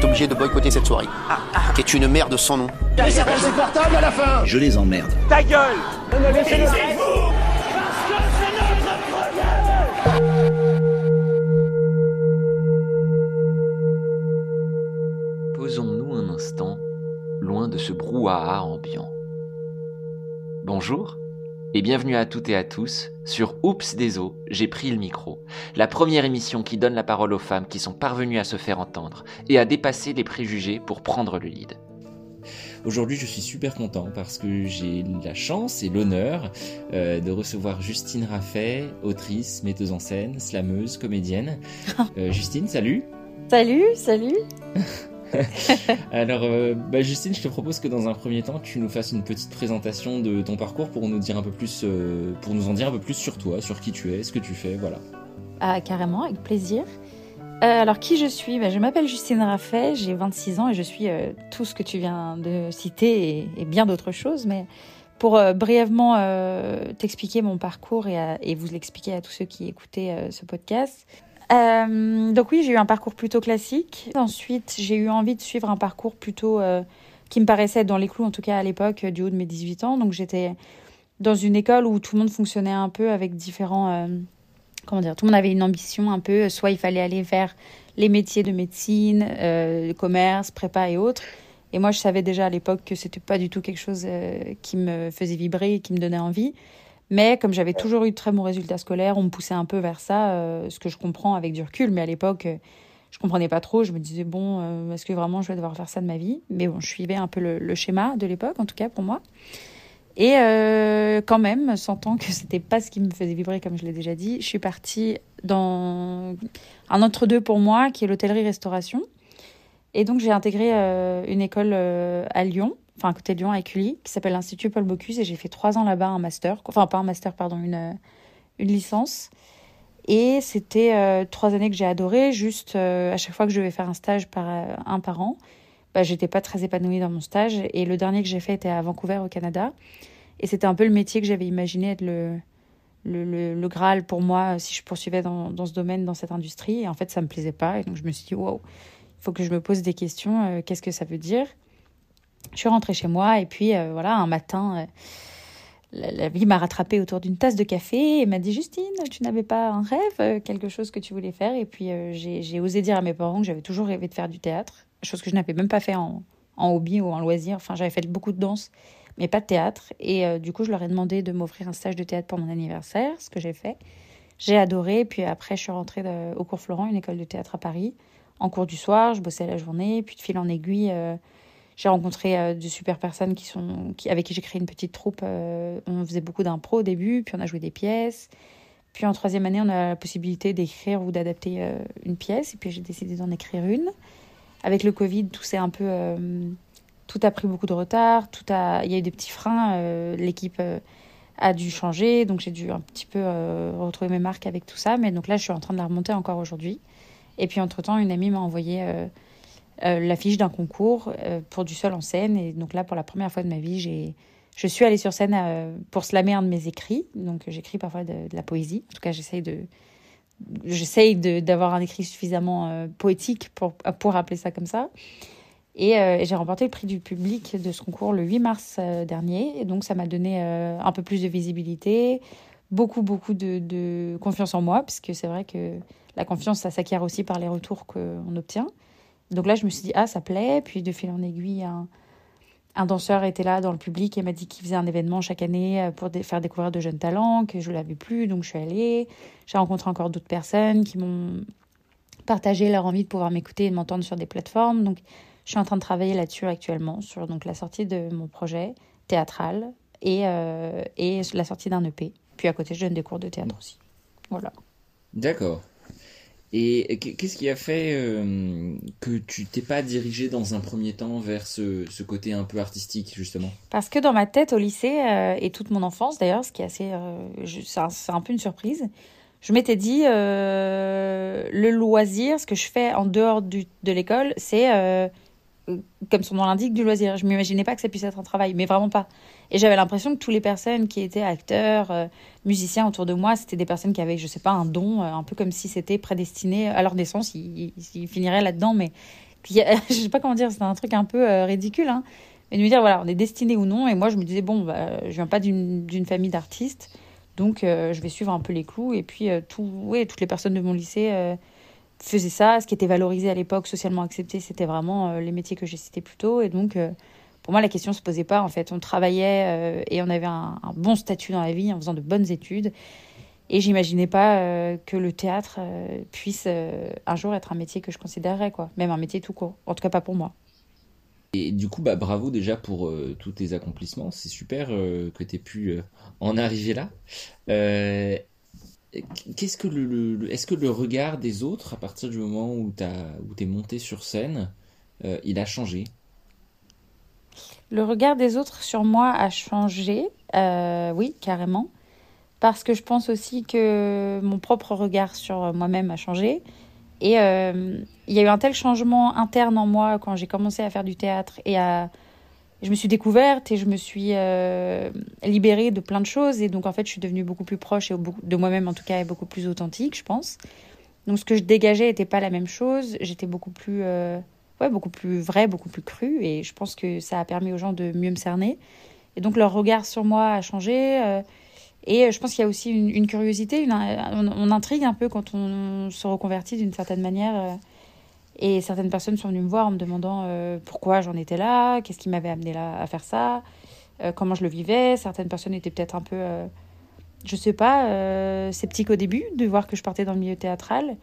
êtes obligé de boycotter cette soirée, qui est une merde sans nom. portable à la fin. Je les emmerde. Ta gueule. Posons-nous un instant loin de ce brouhaha ambiant. Bonjour et bienvenue à toutes et à tous sur Oups des eaux, j'ai pris le micro, la première émission qui donne la parole aux femmes qui sont parvenues à se faire entendre et à dépasser les préjugés pour prendre le lead. Aujourd'hui, je suis super content parce que j'ai la chance et l'honneur euh, de recevoir Justine Raffet, autrice, metteuse en scène, slameuse, comédienne. Euh, Justine, salut Salut, salut Alors, euh, bah, Justine, je te propose que dans un premier temps, tu nous fasses une petite présentation de ton parcours pour nous dire un peu plus, euh, pour nous en dire un peu plus sur toi, sur qui tu es, ce que tu fais, voilà. Ah, carrément, avec plaisir. Euh, alors, qui je suis? Bah, Je m'appelle Justine Raffet, j'ai 26 ans et je suis tout ce que tu viens de citer et, bien d'autres choses. Mais pour brièvement t'expliquer mon parcours et, et vous l'expliquer à tous ceux qui écoutaient ce podcast. Euh, donc oui, j'ai eu un parcours plutôt classique. Ensuite, j'ai eu envie de suivre un parcours plutôt euh, qui me paraissait dans les clous, en tout cas à l'époque, euh, du haut de mes 18 ans. Donc j'étais dans une école où tout le monde fonctionnait un peu avec différents... comment dire Tout le monde avait une ambition un peu. Soit il fallait aller vers les métiers de médecine, commerce, prépa et autres. Et moi, je savais déjà à l'époque que c'était pas du tout quelque chose qui me faisait vibrer et qui me donnait envie. Mais comme j'avais toujours eu de très bons résultats scolaires, on me poussait un peu vers ça, euh, ce que je comprends avec du recul. Mais à l'époque, euh, je comprenais pas trop. Je me disais, bon, euh, est-ce que vraiment je vais devoir faire ça de ma vie? Mais bon, je suivais un peu le, schéma de l'époque, en tout cas pour moi. Et quand même, sentant que c'était pas ce qui me faisait vibrer, comme je l'ai déjà dit, je suis partie dans un entre-deux pour moi, qui est l'hôtellerie-restauration. Et donc, j'ai intégré une école à Lyon, enfin à côté de Lyon, à Cully, qui s'appelle l'Institut Paul Bocuse, et j'ai fait trois ans là-bas un master, enfin pas un master, pardon, une, euh, une licence. Et c'était euh, trois années que j'ai adoré, juste euh, à chaque fois que je devais faire un stage par un par an, bah, j'étais pas très épanouie dans mon stage. Et le dernier que j'ai fait était à Vancouver, au Canada. Et c'était un peu le métier que j'avais imaginé être le, le, le, Graal pour moi si je poursuivais dans, dans ce domaine, dans cette industrie. Et en fait, ça me plaisait pas. Et donc, je me suis dit, wow, il faut que je me pose des questions. Qu'est-ce que ça veut dire? Je suis rentrée chez moi. Et puis, euh, voilà, un matin, euh, la, vie m'a rattrapée autour d'une tasse de café et m'a dit, Justine, tu n'avais pas un rêve, euh, quelque chose que tu voulais faire? Et puis, j'ai osé dire à mes parents que j'avais toujours rêvé de faire du théâtre, chose que je n'avais même pas fait en, hobby ou en loisir. Enfin, j'avais fait beaucoup de danse mais pas de théâtre. Et du coup, je leur ai demandé de m'offrir un stage de théâtre pour mon anniversaire, ce que j'ai fait. J'ai adoré. Puis après, je suis rentrée au cours Florent, une école de théâtre à Paris. En cours du soir, je bossais la journée. Puis de fil en aiguille, j'ai rencontré euh, de super personnes qui sont, avec qui j'ai créé une petite troupe. euh, on faisait beaucoup d'impro au début, puis on a joué des pièces. Puis en troisième année, on a la possibilité d'écrire ou d'adapter euh, une pièce. Et puis j'ai décidé d'en écrire une. Avec le Covid, tout s'est un peu... tout a pris beaucoup de retard, tout a, il y a eu des petits freins, l'équipe a dû changer, donc j'ai dû un petit peu retrouver mes marques avec tout ça, mais donc là je suis en train de la remonter encore aujourd'hui. Et puis entre-temps, une amie m'a envoyé l'affiche d'un concours euh, pour du seul en scène, et donc là pour la première fois de ma vie, j'ai, je suis allée sur scène euh, pour slammer un de mes écrits, donc j'écris parfois de, la poésie, en tout cas j'essaye de... J'essaye d'avoir un écrit suffisamment euh, poétique pour, pour appeler ça comme ça. Et, euh, j'ai remporté le prix du public de ce concours le 8 mars euh, dernier. Et donc, ça m'a donné euh, un peu plus de visibilité, beaucoup, beaucoup de, de confiance en moi, puisque c'est vrai que la confiance, ça s'acquiert aussi par les retours qu'on obtient. Donc là, je me suis dit, ah, ça plaît. Puis, de fil en aiguille, un, un danseur était là dans le public et m'a dit qu'il faisait un événement chaque année euh, pour dé- faire découvrir de jeunes talents, que je l'avais plus. Donc, je suis allée. J'ai rencontré encore d'autres personnes qui m'ont partagé leur envie de pouvoir m'écouter et de m'entendre sur des plateformes. Donc, je suis en train de travailler là-dessus actuellement, sur donc, la sortie de mon projet théâtral et, euh, et la sortie d'un EP. Puis à côté, je donne des cours de théâtre aussi. Voilà. D'accord. Et qu- qu'est-ce qui a fait euh, que tu t'es pas dirigé dans un premier temps vers ce, côté un peu artistique, justement? Parce que dans ma tête, au lycée, euh, et toute mon enfance d'ailleurs, ce qui est assez. euh, c'est un, peu une surprise, je m'étais dit le loisir, ce que je fais en dehors de l'école, c'est. Euh, comme son nom l'indique, du loisir. Je m'imaginais pas que ça puisse être un travail, mais vraiment pas. Et j'avais l'impression que toutes les personnes qui étaient acteurs, euh, musiciens autour de moi, c'était des personnes qui avaient, je sais pas, un don, euh, un peu comme si c'était prédestiné à leur naissance, ils, finiraient là-dedans, mais je sais pas comment dire, c'est un truc un peu ridicule, hein. Mais de me dire, voilà, on est destiné ou non. Et moi, je me disais, bon, bah, je viens pas d'une famille d'artistes. Donc, je vais suivre un peu les clous. Et puis, tout, ouais, toutes les personnes de mon lycée faisaient ça. Ce qui était valorisé à l'époque, socialement accepté, c'était vraiment les métiers que j'ai cités plus tôt. Et donc, pour moi, la question se posait pas. En fait, on travaillait et on avait un, bon statut dans la vie en faisant de bonnes études. Et j'imaginais pas euh, que le théâtre euh, puisse euh, un jour être un métier que je considérerais, quoi. Même un métier tout court. En tout cas, pas pour moi. Et du coup, bah, bravo déjà pour tous tes accomplissements. C'est super que tu aies pu en arriver là. Qu'est-ce que le, est-ce que le regard des autres, à partir du moment où tu es monté sur scène, il a changé? Le regard des autres sur moi a changé, oui, carrément parce que je pense aussi que mon propre regard sur moi-même a changé. Et euh, il y a eu un tel changement interne en moi quand j'ai commencé à faire du théâtre et à... Je me suis découverte et je me suis euh, libérée de plein de choses. Et donc, en fait, je suis devenue beaucoup plus proche et de moi-même, en tout cas, et beaucoup plus authentique, je pense. Donc, ce que je dégageais n'était pas la même chose. J'étais beaucoup plus, euh, ouais, beaucoup plus vrai, beaucoup plus cru. Et je pense que ça a permis aux gens de mieux me cerner. Et donc, leur regard sur moi a changé. Et euh, je pense qu'il y a aussi une, curiosité, une, on, intrigue un peu quand on se reconvertit d'une certaine manière. Euh, et certaines personnes sont venues me voir en me demandant euh, pourquoi j'en étais là, qu'est-ce qui m'avait amené là à faire ça, comment je le vivais. Certaines personnes étaient peut-être un peu, je sais pas, sceptiques au début de voir que je partais dans le milieu théâtral.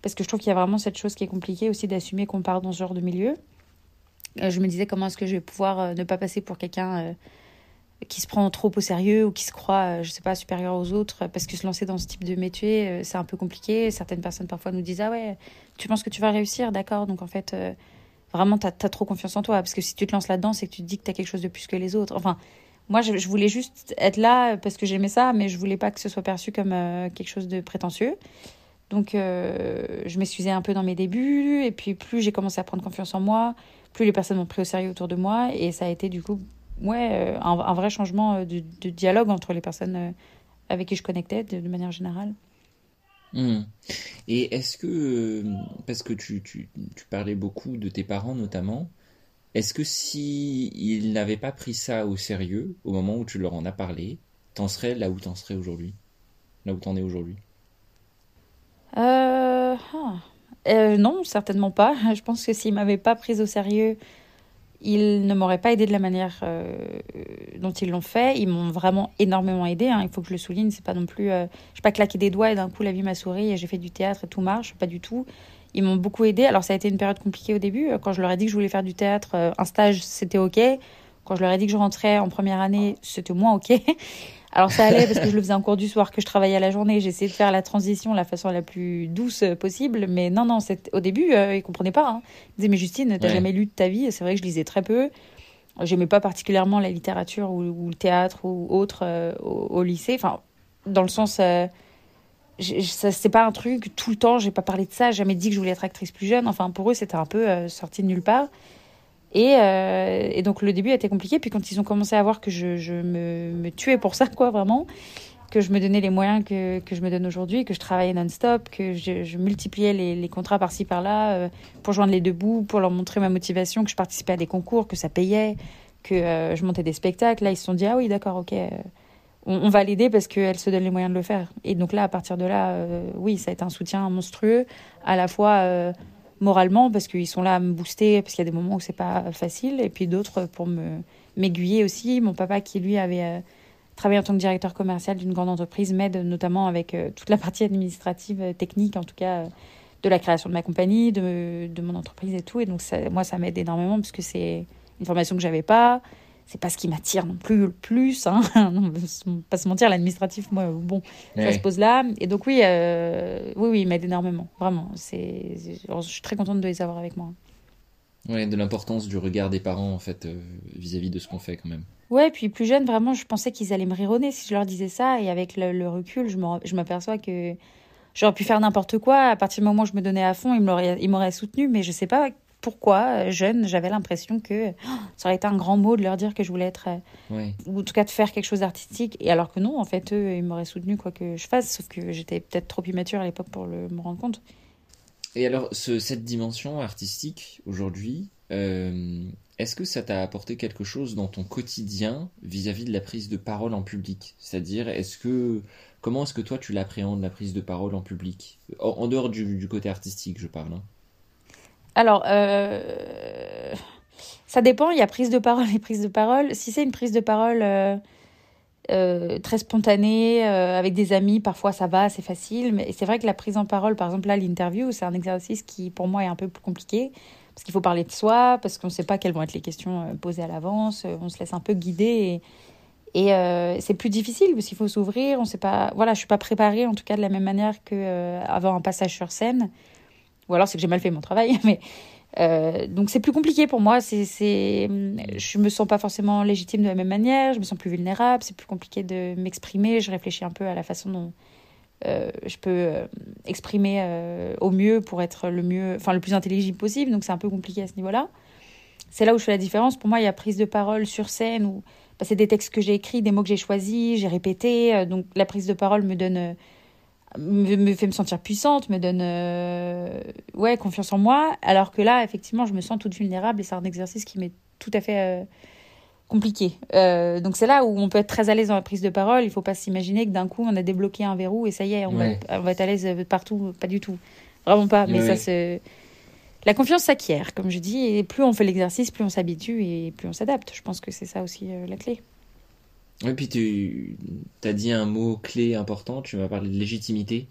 Parce que je trouve qu'il y a vraiment cette chose qui est compliquée aussi d'assumer qu'on part dans ce genre de milieu. je me disais comment est-ce que je vais pouvoir ne pas passer pour quelqu'un qui se prend trop au sérieux ou qui se croit, euh, je sais pas, supérieur aux autres, parce que se lancer dans ce type de métier, euh, c'est un peu compliqué. Certaines personnes parfois nous disent Ah ouais, tu penses que tu vas réussir, d'accord, donc en fait, euh, vraiment, tu as, trop confiance en toi, parce que si tu te lances là-dedans, c'est que tu te dis que tu as quelque chose de plus que les autres. Enfin, moi, je, voulais juste être là parce que j'aimais ça, mais je voulais pas que ce soit perçu comme quelque chose de prétentieux. Donc, je m'excusais un peu dans mes débuts, et puis plus j'ai commencé à prendre confiance en moi, plus les personnes m'ont pris au sérieux autour de moi, et ça a été du coup ouais, euh, un, vrai changement euh, de, dialogue entre les personnes euh, avec qui je connectais de, manière générale. Hmm. Et est-ce que, parce que tu, tu, tu, parlais beaucoup de tes parents notamment, est-ce que si ils n'avaient pas pris ça au sérieux au moment où tu leur en as parlé, t'en serais là où t'en serais aujourd'hui? Là où t'en es aujourd'hui? Euh, ah. Non, certainement pas. Je pense que s'ils m'avaient pas pris au sérieux ils ne m'auraient pas aidé de la manière euh, dont ils l'ont fait. Ils m'ont vraiment énormément aidé. Hein. Il faut que je le souligne. C'est pas non plus, euh, pas claqué des doigts et d'un coup la vie m'a souri et j'ai fait du théâtre et tout marche. Pas du tout. Ils m'ont beaucoup aidé. Alors ça a été une période compliquée au début. Quand je leur ai dit que je voulais faire du théâtre, euh, un stage c'était ok. Quand je leur ai dit que je rentrais en première année, c'était moins ok. Alors ça allait parce que je le faisais en cours du soir, que je travaillais la journée. J'essayais de faire la transition de la façon la plus douce possible. Mais non, non, au début, euh, ils comprenaient pas. Hein. Ils disaient, mais Justine, t'as jamais lu de ta vie? C'est vrai que je lisais très peu. J'aimais pas particulièrement la littérature ou, le théâtre ou autre euh, au, lycée. Enfin, dans le sens... Euh, c'est pas un truc tout le temps j'ai pas parlé de ça jamais dit que je voulais être actrice plus jeune enfin pour eux c'était un peu euh, sorti de nulle part et, euh, et, donc le début a été compliqué. Puis quand ils ont commencé à voir que je, me, tuais pour ça, quoi, vraiment, que je me donnais les moyens que, je me donne aujourd'hui, que je travaillais non-stop, que je, multipliais les, les contrats par-ci par-là euh, pour joindre les deux bouts, pour leur montrer ma motivation, que je participais à des concours, que ça payait, que euh, je montais des spectacles. Là, ils se sont dit ah oui, d'accord, ok. On, on, va l'aider parce qu'elle se donne les moyens de le faire. Et donc là, à partir de là, oui, ça a été un soutien monstrueux, à la fois moralement parce qu'ils sont là à me booster parce qu'il y a des moments où c'est pas facile et puis d'autres pour me m'aiguiller aussi. Mon papa qui lui avait euh, travaillé en tant que directeur commercial d'une grande entreprise m'aide notamment avec euh, toute la partie administrative euh, technique en tout cas de la création de ma compagnie de, mon entreprise et tout. Et donc moi ça m'aide énormément parce que c'est une formation que j'avais pas c'est pas ce qui m'attire non plus le plus. Hein. non, pas se mentir, l'administratif, moi, bon, ça se pose là. Et donc oui, euh, oui, oui, ils m'aident énormément, vraiment. C'est, je suis très contente de les avoir avec moi. Ouais, de l'importance du regard des parents en fait euh, vis-à-vis de ce qu'on fait quand même. Ouais, puis plus jeune, vraiment, je pensais qu'ils allaient me rironner si je leur disais ça. Et avec le, recul, je m'aperçois que j'aurais pu faire n'importe quoi. À partir du moment où je me donnais à fond, ils m'auraient soutenu. Mais je sais pas pourquoi, euh, jeune, j'avais l'impression que oh, ça aurait été un grand mot de leur dire que je voulais être, euh, ou en tout cas de faire quelque chose d'artistique. Et alors que non, en fait, eux, ils m'auraient soutenu quoi que je fasse, sauf que j'étais peut-être trop immature à l'époque pour le, me rendre compte. Et alors, cette dimension artistique, aujourd'hui, euh, est-ce que ça t'a apporté quelque chose dans ton quotidien vis-à-vis de la prise de parole en public? C'est-à-dire, est-ce que comment est-ce que toi tu l'appréhendes la prise de parole en public? En, dehors du, côté artistique, je parle. Hein. Alors, euh, ça dépend. Il y a prise de parole et prise de parole. Si c'est une prise de parole euh, très spontanée avec des amis, parfois ça va, c'est facile. Mais c'est vrai que la prise en parole, par exemple là, l'interview, c'est un exercice qui pour moi est un peu plus compliqué parce qu'il faut parler de soi, parce qu'on ne sait pas quelles vont être les questions euh, posées à l'avance, euh, on se laisse un peu guider et, euh, c'est plus difficile parce qu'il faut s'ouvrir, on sait pas, voilà, je suis pas préparée en tout cas de la même manière qu'avant un passage sur scène, ou alors c'est que j'ai mal fait mon travail, mais donc c'est plus compliqué pour moi, c'est, c'est, je me sens pas forcément légitime de la même manière, je me sens plus vulnérable, c'est plus compliqué de m'exprimer, je réfléchis un peu à la façon dont euh, je peux euh, exprimer euh, au mieux pour être le mieux, enfin le plus intelligible possible. Donc c'est un peu compliqué à ce niveau-là. C'est là où je fais la différence. Pour moi, il y a prise de parole sur scène où bah, c'est des textes que j'ai écrits, des mots que j'ai choisis, j'ai répété. donc la prise de parole me donne, me, fait me sentir puissante, me donne, ouais, confiance en moi. Alors que là, effectivement, je me sens toute vulnérable et c'est un exercice qui m'est tout à fait compliqué. Euh, donc c'est là où on peut être très à l'aise dans la prise de parole. Il faut pas s'imaginer que d'un coup on a débloqué un verrou et ça y est, on, va, on va, être à l'aise partout. Pas du tout, vraiment pas. Mais ça c'est la confiance s'acquiert, comme je dis, et plus on fait l'exercice, plus on s'habitue et plus on s'adapte. Je pense que c'est ça aussi euh, la clé. Et puis tu as dit un mot clé important. Tu m'as parlé de légitimité.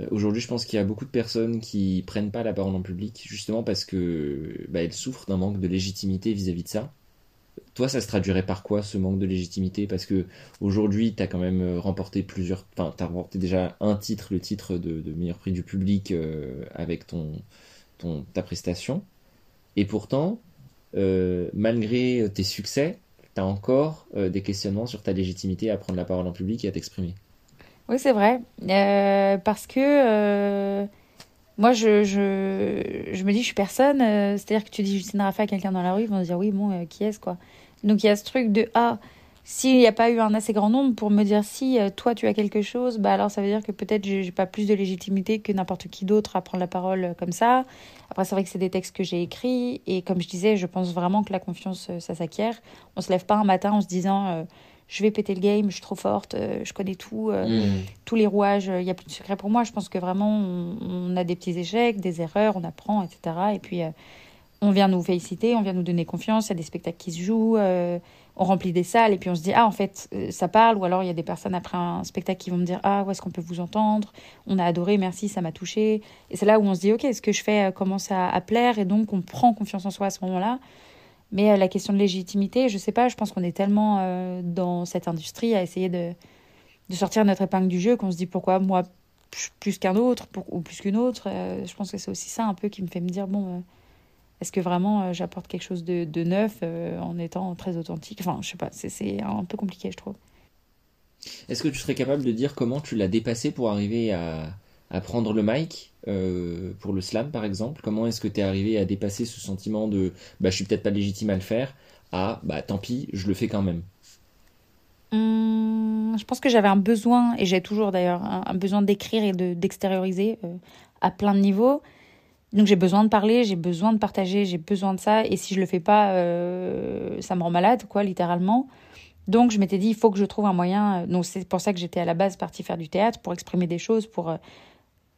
Euh, aujourd'hui, je pense qu'il y a beaucoup de personnes qui prennent pas la parole en public, justement parce que bah, elles souffrent d'un manque de légitimité vis à -vis de ça. Toi, ça se traduirait par quoi ce manque de légitimité? Parce que aujourd'hui, tu as quand même euh, remporté plusieurs. Enfin, tu as remporté déjà un titre, le titre de, meilleur prix du public euh, avec ton, ta prestation. Et pourtant, malgré tes succès, tu encore des questionnements sur ta légitimité à prendre la parole en public et à t'exprimer. Oui, c'est vrai. parce que. Moi, je, me dis, je suis personne. C'est-à-dire que tu dis Justine Rafa à quelqu'un dans la rue, ils vont dire, oui, bon, qui est-ce, quoi donc il y a ce truc de ah s'il n'y a pas eu un assez grand nombre pour me dire si euh, toi tu as quelque chose, bah alors ça veut dire que peut-être j'ai pas plus de légitimité que n'importe qui d'autre à prendre la parole euh, comme ça. Après c'est vrai que c'est des textes que j'ai écrits et comme je disais, je pense vraiment que la confiance euh, ça s'acquiert. On se lève pas un matin en se disant je vais péter le game, je suis trop forte, je connais tout, mmh. tous les rouages, il n'y a plus de secret pour moi. Je pense que vraiment on, on, a des petits échecs, des erreurs, on apprend, etc. Et puis on vient nous féliciter, on vient nous donner confiance, il y a des spectacles qui se jouent, on remplit des salles et puis on se dit ah en fait euh, ça parle ou alors il y a des personnes après un spectacle qui vont me dire ah où est-ce qu'on peut vous entendre, on a adoré, merci, ça m'a touché et c'est là où on se dit ok ce que je fais euh, commence à, plaire et donc on prend confiance en soi à ce moment-là. Mais la question de légitimité, je sais pas, je pense qu'on est tellement dans cette industrie à essayer de, de sortir notre épingle du jeu qu'on se dit pourquoi moi plus qu'un autre ou plus qu'une autre. je pense que c'est aussi ça un peu qui me fait me dire bon est-ce que vraiment euh, j'apporte quelque chose de, de neuf euh, en étant très authentique? Enfin, je sais pas, c'est un peu compliqué, je trouve. Est-ce que tu serais capable de dire comment tu l'as dépassé pour arriver à, à prendre le mic euh, pour le slam, par exemple? Comment est-ce que tu es arrivé à dépasser ce sentiment de bah, je suis peut-être pas légitime à le faire à bah tant pis, je le fais quand même? Hum, Je pense que j'avais un besoin, et j'ai toujours d'ailleurs, un, besoin d'écrire et d'extérioriser à plein de niveaux. Donc j'ai besoin de parler, j'ai besoin de partager, j'ai besoin de ça. Et si je le fais pas, euh, ça me rend malade, quoi, littéralement. Donc je m'étais dit, il faut que je trouve un moyen. Donc c'est pour ça que j'étais à la base partie faire du théâtre, pour exprimer des choses, pour euh,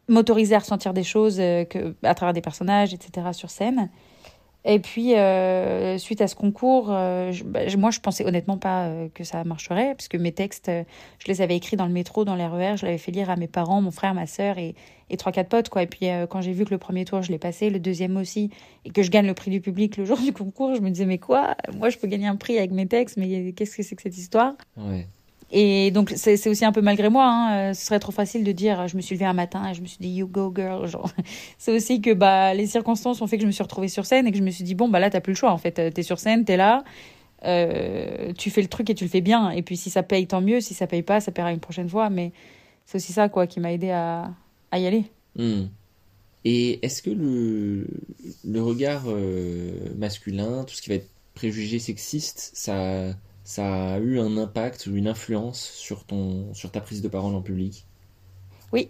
m'autoriser à ressentir des choses euh, que, à travers des personnages, etc. sur scène. Et puis, euh, suite à ce concours, euh, bah, moi, je pensais honnêtement pas euh, que ça marcherait, puisque mes textes, je les avais écrits dans le métro, dans les RER, je l'avais fait lire à mes parents, mon frère, ma sœur et, trois, quatre potes, quoi. Et puis, quand j'ai vu que le premier tour, je l'ai passé, le deuxième aussi, et que je gagne le prix du public le jour du concours, je me disais, mais quoi? Moi, je peux gagner un prix avec mes textes, mais qu'est-ce que c'est que cette histoire? Et donc, c'est aussi un peu malgré moi. Hein. Euh, ce serait trop facile de dire je me suis levée un matin et je me suis dit you go girl. C'est aussi que bah, les circonstances ont fait que je me suis retrouvée sur scène et que je me suis dit bon, bah là, t'as plus le choix en fait. Euh, t'es sur scène, t'es là, euh, tu fais le truc et tu le fais bien. Et puis si ça paye, tant mieux. Si ça paye pas, ça paiera une prochaine fois. Mais c'est aussi ça quoi qui m'a aidé à, y aller. Hmm. Et est-ce que le regard masculin, tout ce qui va être préjugé sexiste, ça ça a eu un impact ou une influence sur, ton, sur ta prise de parole en public? Oui.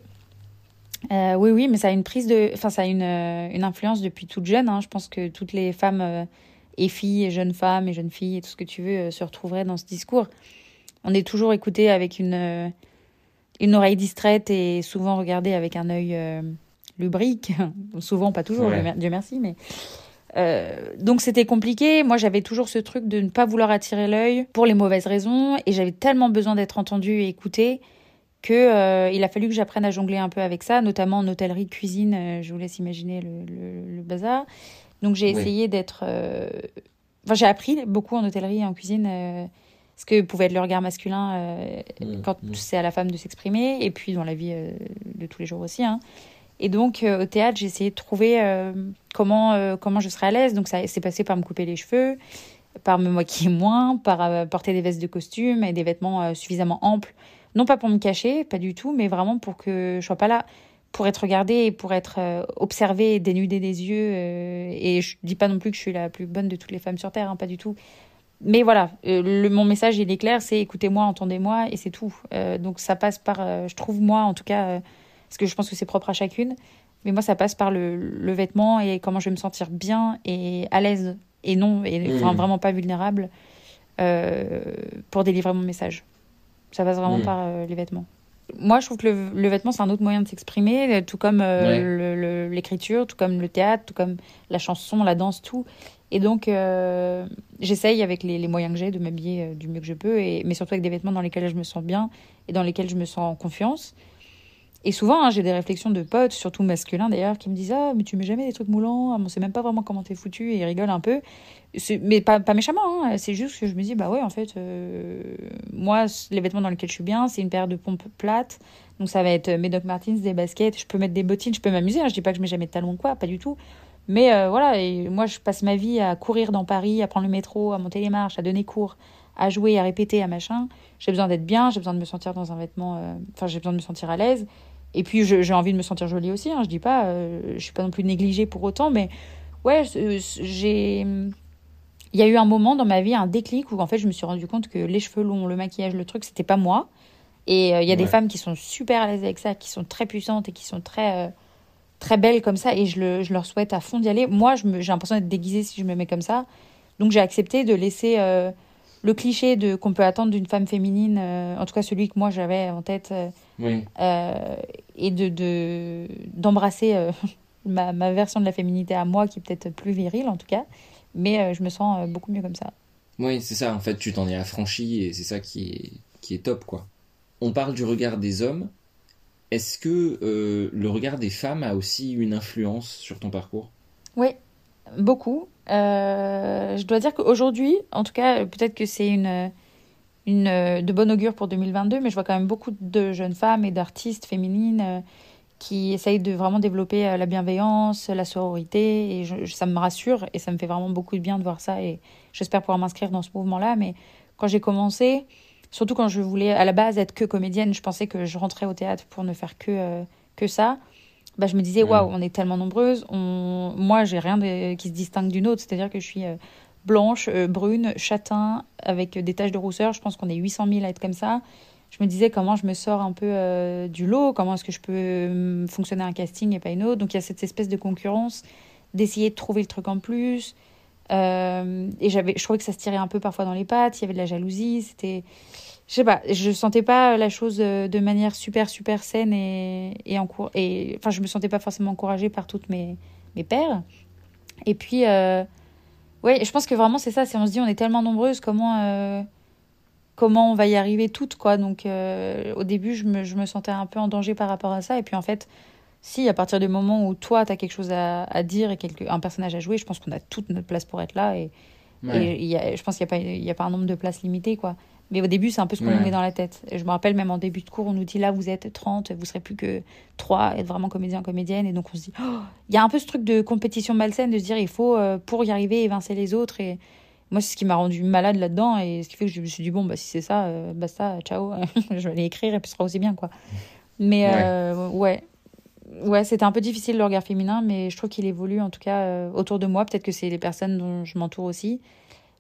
Euh, oui, oui, mais ça a une prise de, enfin, ça a une, euh, une influence depuis toute jeune. Hein. Je pense que toutes les femmes euh, et filles, et jeunes femmes et jeunes filles et tout ce que tu veux se retrouveraient dans ce discours. On est toujours écouté avec une, une oreille distraite et souvent regardé avec un œil lubrique. souvent, pas toujours, Dieu merci, mais. Donc c'était compliqué. Moi, j'avais toujours ce truc de ne pas vouloir attirer l'œil pour les mauvaises raisons, et j'avais tellement besoin d'être entendue et écoutée que euh, il a fallu que j'apprenne à jongler un peu avec ça, notamment en hôtellerie, cuisine. Euh, je vous laisse imaginer le, le, bazar. Donc j'ai essayé d'être. Euh, enfin, j'ai appris beaucoup en hôtellerie et en cuisine ce que pouvait être le regard masculin mmh, quand mmh. c'est à la femme de s'exprimer, et puis dans la vie de tous les jours aussi. Hein. Et donc au théâtre, j'ai essayé de trouver comment comment je serais à l'aise. Donc ça s'est passé par me couper les cheveux, par me moquer moins, par porter des vestes de costume et des vêtements suffisamment amples non pas pour me cacher, pas du tout, mais vraiment pour que je sois pas là pour être regardée et pour être euh, observée dénudée des yeux. Euh, et je dis pas non plus que je suis la plus bonne de toutes les femmes sur Terre, hein, pas du tout. Mais voilà, euh, le, mon message, il est clair, c'est écoutez-moi, entendez-moi, et c'est tout. donc ça passe par, je trouve moi, en tout cas, parce que je pense que c'est propre à chacune, mais moi, ça passe par le, le, vêtement et comment je vais me sentir bien et à l'aise, et non, et mmh. vraiment pas vulnérable, pour délivrer mon message. Ça passe vraiment mm. par euh, les vêtements. Moi, je trouve que le, vêtement, c'est un autre moyen de s'exprimer, euh, tout comme euh, l'écriture, tout comme le théâtre, tout comme la chanson, la danse, tout. Et donc, j'essaye avec les, moyens que j'ai de m'habiller du mieux que je peux, et, mais surtout avec des vêtements dans lesquels je me sens bien et dans lesquels je me sens en confiance. Et souvent, hein, j'ai des réflexions de potes, surtout masculins d'ailleurs, qui me disent Ah, mais tu mets jamais des trucs moulants, on sait même pas vraiment comment t'es foutu, et ils rigolent un peu. Mais pas, pas méchamment, hein. c'est juste que je me dis Bah ouais, en fait, euh, moi, les vêtements dans lesquels je suis bien, c'est une paire de pompes plates. Donc ça va être mes Doc Martens, des baskets, je peux mettre des bottines, je peux m'amuser. Hein. Je dis pas que je mets jamais de talons quoi, pas du tout. Mais euh, voilà, moi, je passe ma vie à courir dans Paris, à prendre le métro, à monter les marches, à donner cours, à jouer, à répéter, à machin. J'ai besoin d'être bien, j'ai besoin de me sentir dans un vêtement. Euh, enfin, j'ai besoin de me sentir à l'aise. Et puis j'ai envie de me sentir jolie aussi. Hein, je dis pas, euh, je suis pas non plus négligée pour autant, mais ouais, j'ai. Il y a eu un moment dans ma vie, un déclic où en fait je me suis rendu compte que les cheveux longs, le maquillage, le truc, c'était pas moi. Et euh, il y a des femmes qui sont super à l'aise avec ça, qui sont très puissantes et qui sont très euh, très belles comme ça. Et je, le, je leur souhaite à fond d'y aller. Moi, j'ai l'impression d'être déguisée si je me mets comme ça. Donc j'ai accepté de laisser le cliché de qu'on peut attendre d'une femme féminine, en tout cas celui que moi j'avais en tête euh, et de d'embrasser euh, ma, ma, version de la féminité à moi qui est peut-être plus virile en tout cas, mais euh, je me sens beaucoup mieux comme ça. Oui, c'est ça, en fait, tu t'en es affranchi et c'est ça qui est, qui est top, quoi. On parle du regard des hommes. Est-ce que le regard des femmes a aussi une influence sur ton parcours? Oui, beaucoup. je dois dire qu'aujourd'hui, en tout cas, peut-être que c'est une, une, euh, de bon augure pour 2022, mais je vois quand même beaucoup de jeunes femmes et d'artistes féminines euh, qui essayent de vraiment développer euh, la bienveillance, la sororité, et ça me rassure et ça me fait vraiment beaucoup de bien de voir ça, et j'espère pouvoir m'inscrire dans ce mouvement-là. Mais quand j'ai commencé, surtout quand je voulais à la base être que comédienne, je pensais que je rentrais au théâtre pour ne faire que, que ça. Bah, je me disais, waouh, on est tellement nombreuses. On... Moi, j'ai rien de... qui se distingue d'une autre. C'est-à-dire que je suis euh, brune, châtain, avec des taches de rousseur. Je pense qu'on est 800 000 à être comme ça. Je me disais comment je me sors un peu euh, du lot, comment est-ce que je peux euh, fonctionner un casting et pas une autre. Donc il y a cette espèce de concurrence, d'essayer de trouver le truc en plus. et j'avais, je trouvais que ça se tirait un peu parfois dans les pattes, il y avait de la jalousie, c'était... Je sais pas, je sentais pas la chose de manière super, super saine et, et, en cours, et enfin, je me sentais pas forcément encouragée par toutes mes, mes pères. Et puis, oui, je pense que vraiment c'est ça. Si on se dit on est tellement nombreuses, comment euh, comment on va y arriver toutes quoi. Donc euh, au début, je me, je me, sentais un peu en danger par rapport à ça. Et puis en fait, si à partir du moment où toi tu as quelque chose à, à dire et quelque, un personnage à jouer, je pense qu'on a toute notre place pour être là. Et, et y a, je pense qu'il n'y a, pas, y a pas un nombre de places limité quoi. Mais au début, c'est un peu ce qu'on nous met dans la tête. Et je me rappelle, même en début de cours, on nous dit là, vous êtes 30, vous serez plus que 3, être vraiment comédien, comédienne. Et donc, on se dit, oh, il y a un peu ce truc de compétition malsaine, de se dire, il faut, euh, pour y arriver, évincer les autres. Et moi, c'est ce qui m'a rendu malade là-dedans. Et ce qui fait que je me suis dit, bon, bah, si c'est ça, euh, basta, ciao, je vais aller écrire et puis ce sera aussi bien, quoi. Mais euh, ouais. ouais. c'était un peu difficile le regard féminin, mais je trouve qu'il évolue en tout cas autour de moi. Peut-être que c'est les personnes dont je m'entoure aussi.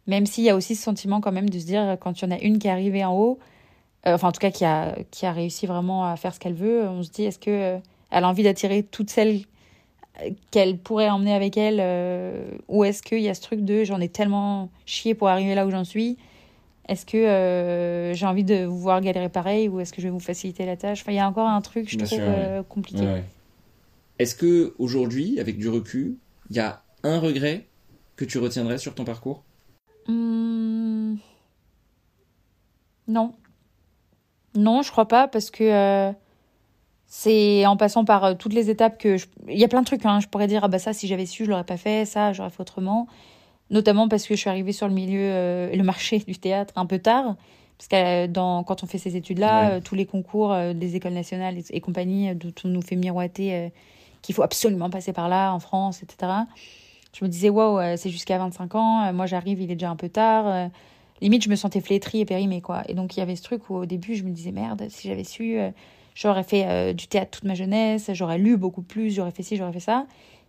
Même s'il y a aussi ce sentiment quand même de se dire, quand il y en a une qui est arrivée en haut, euh, enfin en tout cas qui a, qui a réussi vraiment à faire ce qu'elle veut, on se dit, est-ce que elle a envie d'attirer toutes celles qu'elle pourrait emmener avec elle euh, Ou est-ce qu'il y a ce truc de j'en ai tellement chié pour arriver là où j'en suis Est-ce que euh, j'ai envie de vous voir galérer pareil Ou est-ce que je vais vous faciliter la tâche? Enfin, il y a encore un truc, je trouve, euh, compliqué. Est-ce que aujourd'hui, avec du recul, il y a un regret que tu retiendrais sur ton parcours? Hmm. Non. Non, je crois pas, parce que c'est en passant par euh, toutes les étapes que il y a plein de trucs hein. je pourrais dire ah bah ça si j'avais su je l'aurais pas fait ça j'aurais fait autrement notamment parce que je suis arrivée sur le milieu euh, le marché du théâtre un peu tard parce que dans quand on fait ces études là euh, tous les concours des écoles nationales et, compagnie dont on nous fait miroiter qu'il faut absolument passer par là en France etc je me disais waouh c'est jusqu'à 25 ans moi j'arrive il est déjà un peu tard limite je me sentais flétrie et périmée quoi et donc il y avait ce truc où au début je me disais merde si j'avais su j'aurais fait euh, du théâtre toute ma jeunesse, j'aurais lu beaucoup plus, j'aurais fait ci, j'aurais fait ça.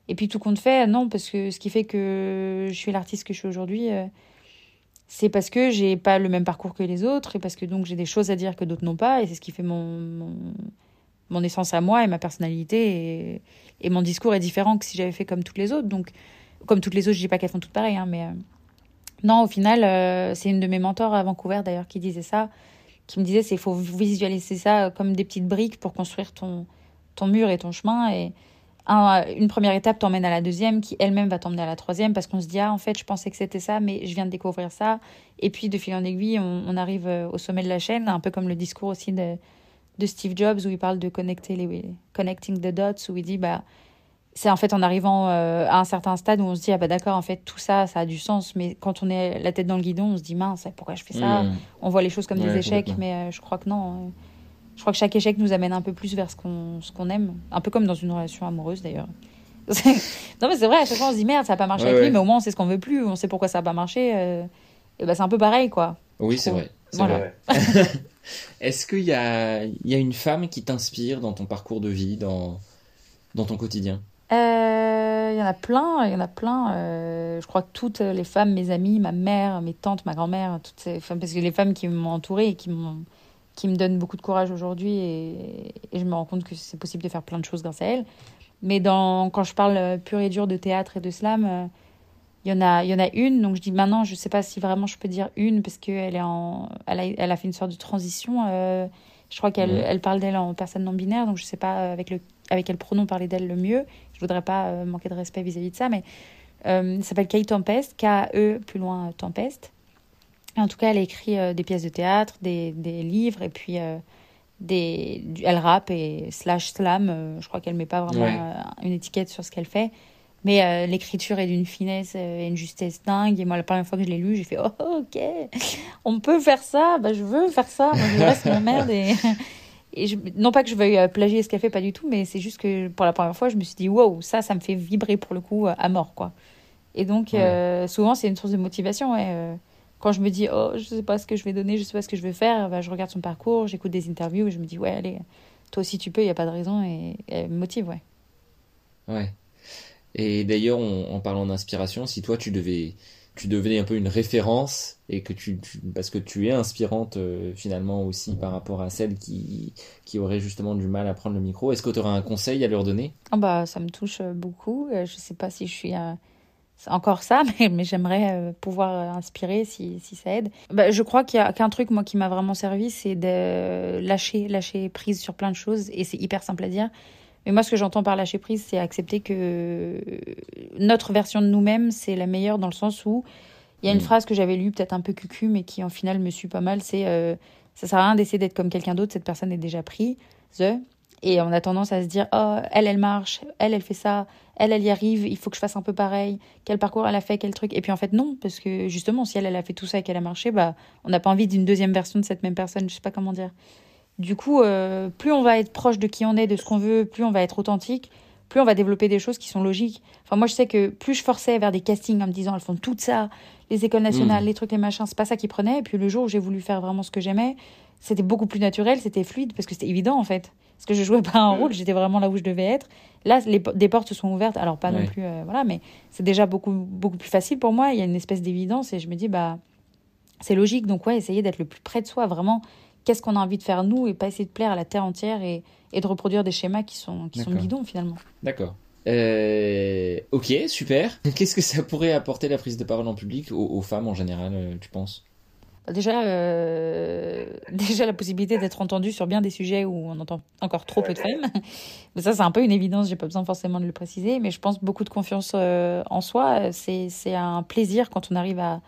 Et puis tout compte fait, non, parce que ce qui fait que je suis l'artiste que je suis aujourd'hui, euh, c'est parce que j'ai pas le même parcours que les autres et parce que donc j'ai des choses à dire que d'autres n'ont pas et c'est ce qui fait mon, mon, essence à moi et ma personnalité et, mon discours est différent que si j'avais fait comme toutes les autres. Donc, comme toutes les autres, je dis pas qu'elles font toutes pareilles, hein, mais euh, non, au final, c'est une de mes mentors à Vancouver d'ailleurs qui disait ça qui me disait c'est faut visualiser ça comme des petites briques pour construire ton ton mur et ton chemin et une première étape t'emmène à la deuxième qui elle-même va t'emmener à la troisième parce qu'on se dit ah en fait je pensais que c'était ça mais je viens de découvrir ça. Et puis de fil en aiguille on, arrive euh, au sommet de la chaîne un peu comme le discours aussi de, de Steve Jobs où il parle de connecter les connecting the dots où il dit bah c'est en fait en arrivant euh, à un certain stade où on se dit ah bah d'accord en fait tout ça ça a du sens. Mais quand on est la tête dans le guidon on se dit mince pourquoi je fais ça? Mmh. on voit les choses comme des échecs mais euh, je crois que non je crois que chaque échec nous amène un peu plus vers ce qu'on ce qu'on aime. Un peu comme dans une relation amoureuse d'ailleurs. Non mais c'est vrai à chaque fois on se dit merde ça a pas marché avec lui mais au moins on sait ce qu'on veut plus on sait pourquoi ça a pas marché euh, et bah c'est un peu pareil quoi. Oui c'est vrai. Est-ce qu'il y a il y a une femme qui t'inspire dans ton parcours de vie dans dans ton quotidien? Euh, il y en a plein, il y en a plein. Euh, je crois que toutes les femmes, mes amies, ma mère, mes tantes, ma grand-mère, toutes ces femmes, parce que les femmes qui m'ont entourée et qui qui me donnent beaucoup de courage aujourd'hui et, je me rends compte que c'est possible de faire plein de choses grâce à elles. Mais dans, quand je parle pur et dur de théâtre et de slam, euh, il y en a, il y en a une. Donc je dis maintenant, je sais pas si vraiment je peux dire une parce qu'elle est en, elle a, elle a fait une sorte de transition. je crois qu'elle elle parle d'elle en personne non binaire, donc je sais pas avec le avec quel pronom parler d'elle le mieux. Je voudrais pas euh, manquer de respect vis-à-vis de ça, mais euh, s'appelle Kay Tempest, K-E plus loin Tempest. en tout cas, elle écrit euh, des pièces de théâtre, des, des livres, et puis des, elle rappe et slash slam. je crois qu'elle met pas vraiment une étiquette sur ce qu'elle fait. Mais l'écriture est d'une finesse et une justesse dingue. Et moi, la première fois que je l'ai lu, j'ai fait Oh, ok, on peut faire ça. Bah, je veux faire ça. Moi, je reste mon merde. Et, et non pas que je veuille euh, plagier ce qu'elle fait, pas du tout, mais c'est juste que pour la première fois, je me suis dit, wow, ça, ça me fait vibrer pour le coup euh, à mort, quoi. Et donc, euh, souvent, c'est une source de motivation, ouais. quand je me dis, oh, je sais pas ce que je vais donner, je sais pas ce que je vais faire, bah, je regarde son parcours, j'écoute des interviews et je me dis, ouais, allez, toi aussi tu peux, il n'y a pas de raison, et, elle me motive, ouais. Ouais. Et d'ailleurs, en parlant d'inspiration, si toi, tu devais tu devenais un peu une référence et que tu, parce que tu es inspirante euh, finalement aussi par rapport à celles qui qui auraient justement du mal à prendre le micro. Est-ce que tu aurais un conseil à leur donner? Oh bah ça me touche euh, beaucoup. Euh, je sais pas si je suis encore ça, mais, mais j'aimerais pouvoir inspirer si, si ça aide. Bah, je crois qu'il y a qu'un truc moi qui m'a vraiment servi, c'est de lâcher lâcher prise sur plein de choses et c'est hyper simple à dire. Mais moi, ce que j'entends par lâcher prise, c'est accepter que notre version de nous-mêmes, c'est la meilleure dans le sens où il y a une mm. phrase que j'avais lue, peut-être un peu cucu, mais qui en final me suit pas mal, c'est euh, ça sert à rien d'essayer d'être comme quelqu'un d'autre, cette personne est déjà prise. Et on a tendance à se dire, oh, elle, elle marche, elle, elle fait ça, elle, elle y arrive, il faut que je fasse un peu pareil, quel parcours elle a fait, quel truc. Et puis en fait, non, parce que justement, si elle, elle a fait tout ça et qu'elle a marché, bah, on n'a pas envie d'une deuxième version de cette même personne, je sais pas comment dire. Du coup, euh, plus on va être proche de qui on est, de ce qu'on veut, plus on va être authentique, plus on va développer des choses qui sont logiques. Enfin, moi, je sais que plus je forçais vers des castings en me disant, elles font tout ça, les écoles nationales, mm. les trucs, les machins, c'est pas ça qui prenait. Et puis le jour où j'ai voulu faire vraiment ce que j'aimais, c'était beaucoup plus naturel, c'était fluide, parce que c'était évident, en fait. Parce que je jouais pas un rôle, j'étais vraiment là où je devais être. Là, les, des portes se sont ouvertes, alors pas non plus, euh, voilà, mais c'est déjà beaucoup, beaucoup plus facile pour moi. Il y a une espèce d'évidence et je me dis, bah, c'est logique. Donc, ouais, essayer d'être le plus près de soi, vraiment qu'est-ce qu'on a envie de faire nous et pas essayer de plaire à la terre entière et, et de reproduire des schémas qui sont, qui sont bidons finalement. D'accord. Euh, ok, super. Qu'est-ce que ça pourrait apporter la prise de parole en public aux, aux femmes en général, euh, tu penses? Bah, Déjà, euh, déjà la possibilité d'être entendu sur bien des sujets où on entend encore trop peu de femmes. Mais ça, c'est un peu une évidence, j'ai pas besoin forcément de le préciser. Mais je pense beaucoup de confiance en soi. C'est, c'est un plaisir quand on arrive à,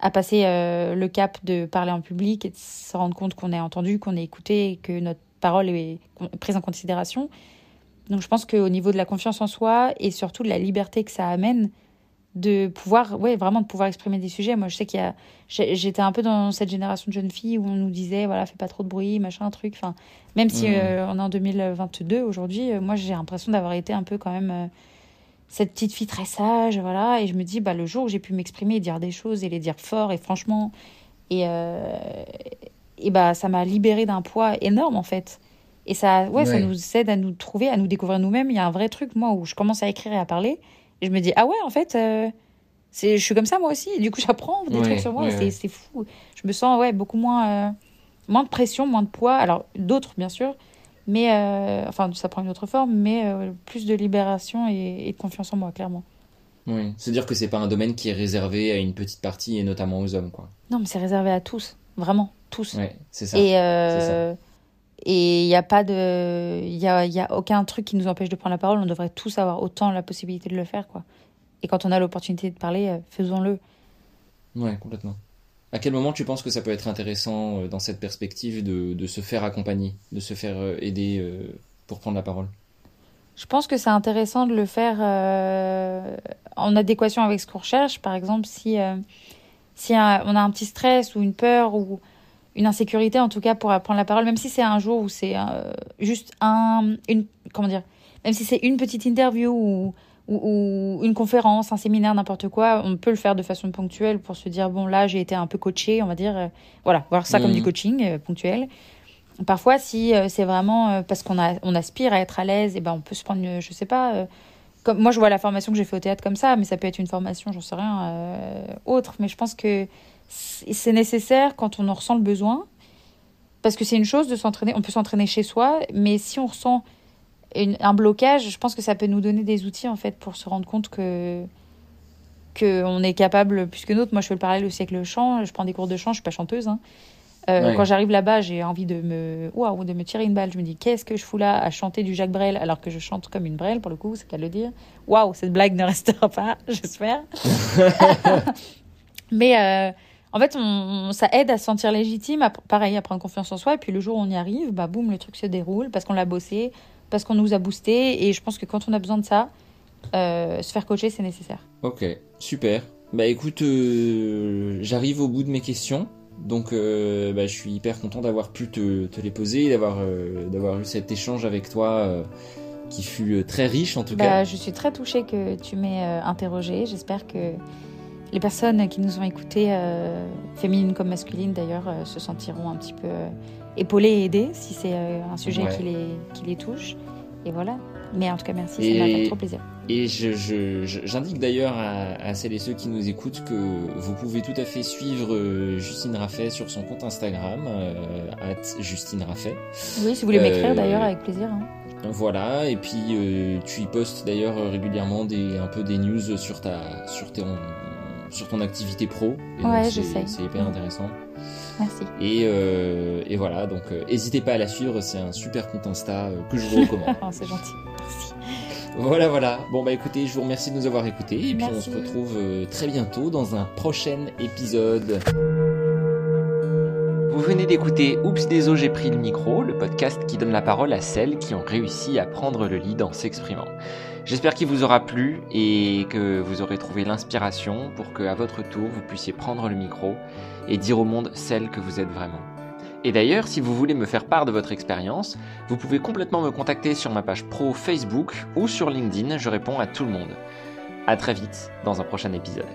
à passer euh, le cap de parler en public et de se rendre compte qu'on est entendu, qu'on est écouté et que notre parole est prise en considération. Donc je pense qu'au niveau de la confiance en soi et surtout de la liberté que ça amène, de pouvoir, ouais, vraiment de pouvoir exprimer des sujets. Moi, je sais qu'il y a, j'étais un peu dans cette génération de jeunes filles où on nous disait, voilà, fais pas trop de bruit, machin, truc. Enfin, même si Mhm. euh, on est en 2022 aujourd'hui, euh, moi, j'ai l'impression d'avoir été un peu quand même cette petite fille très sage, voilà. Et je me dis, bah, le jour où j'ai pu m'exprimer et dire des choses et les dire fort et franchement, et, euh, et bah, ça m'a libérée d'un poids énorme, en fait. Et ça, ouais, ça nous aide à nous trouver, à nous découvrir nous-mêmes. Il y a un vrai truc, moi, où je commence à écrire et à parler. Et je me dis, ah ouais, en fait, euh, c'est, je suis comme ça, moi aussi. Et du coup, j'apprends des Ouais, trucs sur moi. ouais, et c'est, ouais. c'est fou. Je me sens, ouais, beaucoup moins, euh, moins de pression, moins de poids. Alors, d'autres, bien sûr. Mais, euh, enfin, ça prend une autre forme, mais euh, plus de libération et, et de confiance en moi, clairement. Oui. Se dire que c'est pas un domaine qui est réservé à une petite partie et notamment aux hommes, quoi. Non, mais c'est réservé à tous. Vraiment, tous. Ouais, c'est ça. Et euh, et il n'y a pas de, il y a, y a aucun truc qui nous empêche de prendre la parole. On devrait tous avoir autant la possibilité de le faire, quoi. Et quand on a l'opportunité de parler, faisons-le. Ouais, complètement. À quel moment tu penses que ça peut être intéressant euh, dans cette perspective de, se faire accompagner, de se faire euh, aider euh, pour prendre la parole? Je pense que c'est intéressant de le faire en adéquation avec ce qu'on recherche. Par exemple, si, on a un petit stress ou une peur ou une insécurité, en tout cas, pour prendre la parole, même si c'est un jour où c'est juste un, une, comment dire, même si c'est une petite interview ou, ou, ou une conférence, un séminaire, n'importe quoi, on peut le faire de façon ponctuelle pour se dire, bon, là, j'ai été un peu coaché, on va dire, euh, voilà, voir ça comme du coaching euh, ponctuel. Parfois, si euh, c'est vraiment parce qu'on a, on aspire à être à l'aise, et ben on peut se prendre, je sais pas, comme moi je vois la formation que j'ai fait au théâtre comme ça, mais ça peut être une formation, j'en sais rien, autre. Mais je pense que c'est nécessaire quand on en ressent le besoin, parce que c'est une chose de s'entraîner. On peut s'entraîner chez soi, mais si on ressent une- un blocage, je pense que ça peut nous donner des outils en fait pour se rendre compte que que on est capable plus que d'autres. Moi, je fais le parallèle aussi avec le chant. Je prends des cours de chant. Je suis pas chanteuse. Hein. Euh. Quand j'arrive là-bas, j'ai envie de me, waouh, de me tirer une balle. Je me dis, qu'est-ce que je fous là à chanter du Jacques Brel alors que je chante comme une Brel pour le coup, c'est qu'à le dire. Waouh, cette blague ne restera pas, j'espère. Mais euh, en fait, on- ça aide à se sentir légitime, à, pareil, à prendre confiance en soi. Et puis le jour où on y arrive, bah boum, le truc se déroule parce qu'on l'a bossé, parce qu'on nous a boosté. Et je pense que quand on a besoin de ça, euh, se faire coacher, c'est nécessaire. Ok, super. Bah écoute, euh, j'arrive au bout de mes questions. Donc euh, bah, je suis hyper content d'avoir pu te, te les poser, d'avoir d'avoir eu cet échange avec toi qui fut très riche en tout Bah, cas. je suis très touchée que tu m'aies interrogée. J'espère que les personnes qui nous ont écoutées, euh, féminines comme masculines d'ailleurs, se sentiront un petit peu épaulées et aidées si c'est euh, un sujet Ouais. qui, les, qui les touche. Et voilà. Mais en tout cas, merci, Et- ça m'a fait trop plaisir. Et je- je- je- j'indique d'ailleurs à, à celles et ceux qui nous écoutent que vous pouvez tout à fait suivre euh, Justine Raffet sur son compte Instagram, euh, at Justine Raffet. Oui, si vous voulez m'écrire Euh, d'ailleurs, avec plaisir. hein. Voilà, et puis euh, tu y postes d'ailleurs régulièrement des, un peu des news sur, ta, sur, ton, sur ton activité pro. Et Ouais, c'est- j'essaye. C'est hyper Mm. intéressant. Merci. Et, euh, et voilà, donc euh, n'hésitez pas à la suivre, c'est un super compte Insta euh, que je vous recommande. Oh, c'est gentil. Merci. voilà, voilà. Bon, bah écoutez, je vous remercie de nous avoir écoutés, et puis on se retrouve très bientôt dans un prochain épisode. Vous venez d'écouter Oups désolé j'ai pris le micro, le podcast qui donne la parole à celles qui ont réussi à prendre le lead en s'exprimant. J'espère qu'il vous aura plu et que vous aurez trouvé l'inspiration pour que à votre tour vous puissiez prendre le micro et dire au monde celle que vous êtes vraiment. Et d'ailleurs, si vous voulez me faire part de votre expérience, vous pouvez complètement me contacter sur ma page pro Facebook ou sur LinkedIn, je réponds à tout le monde. À très vite dans un prochain épisode.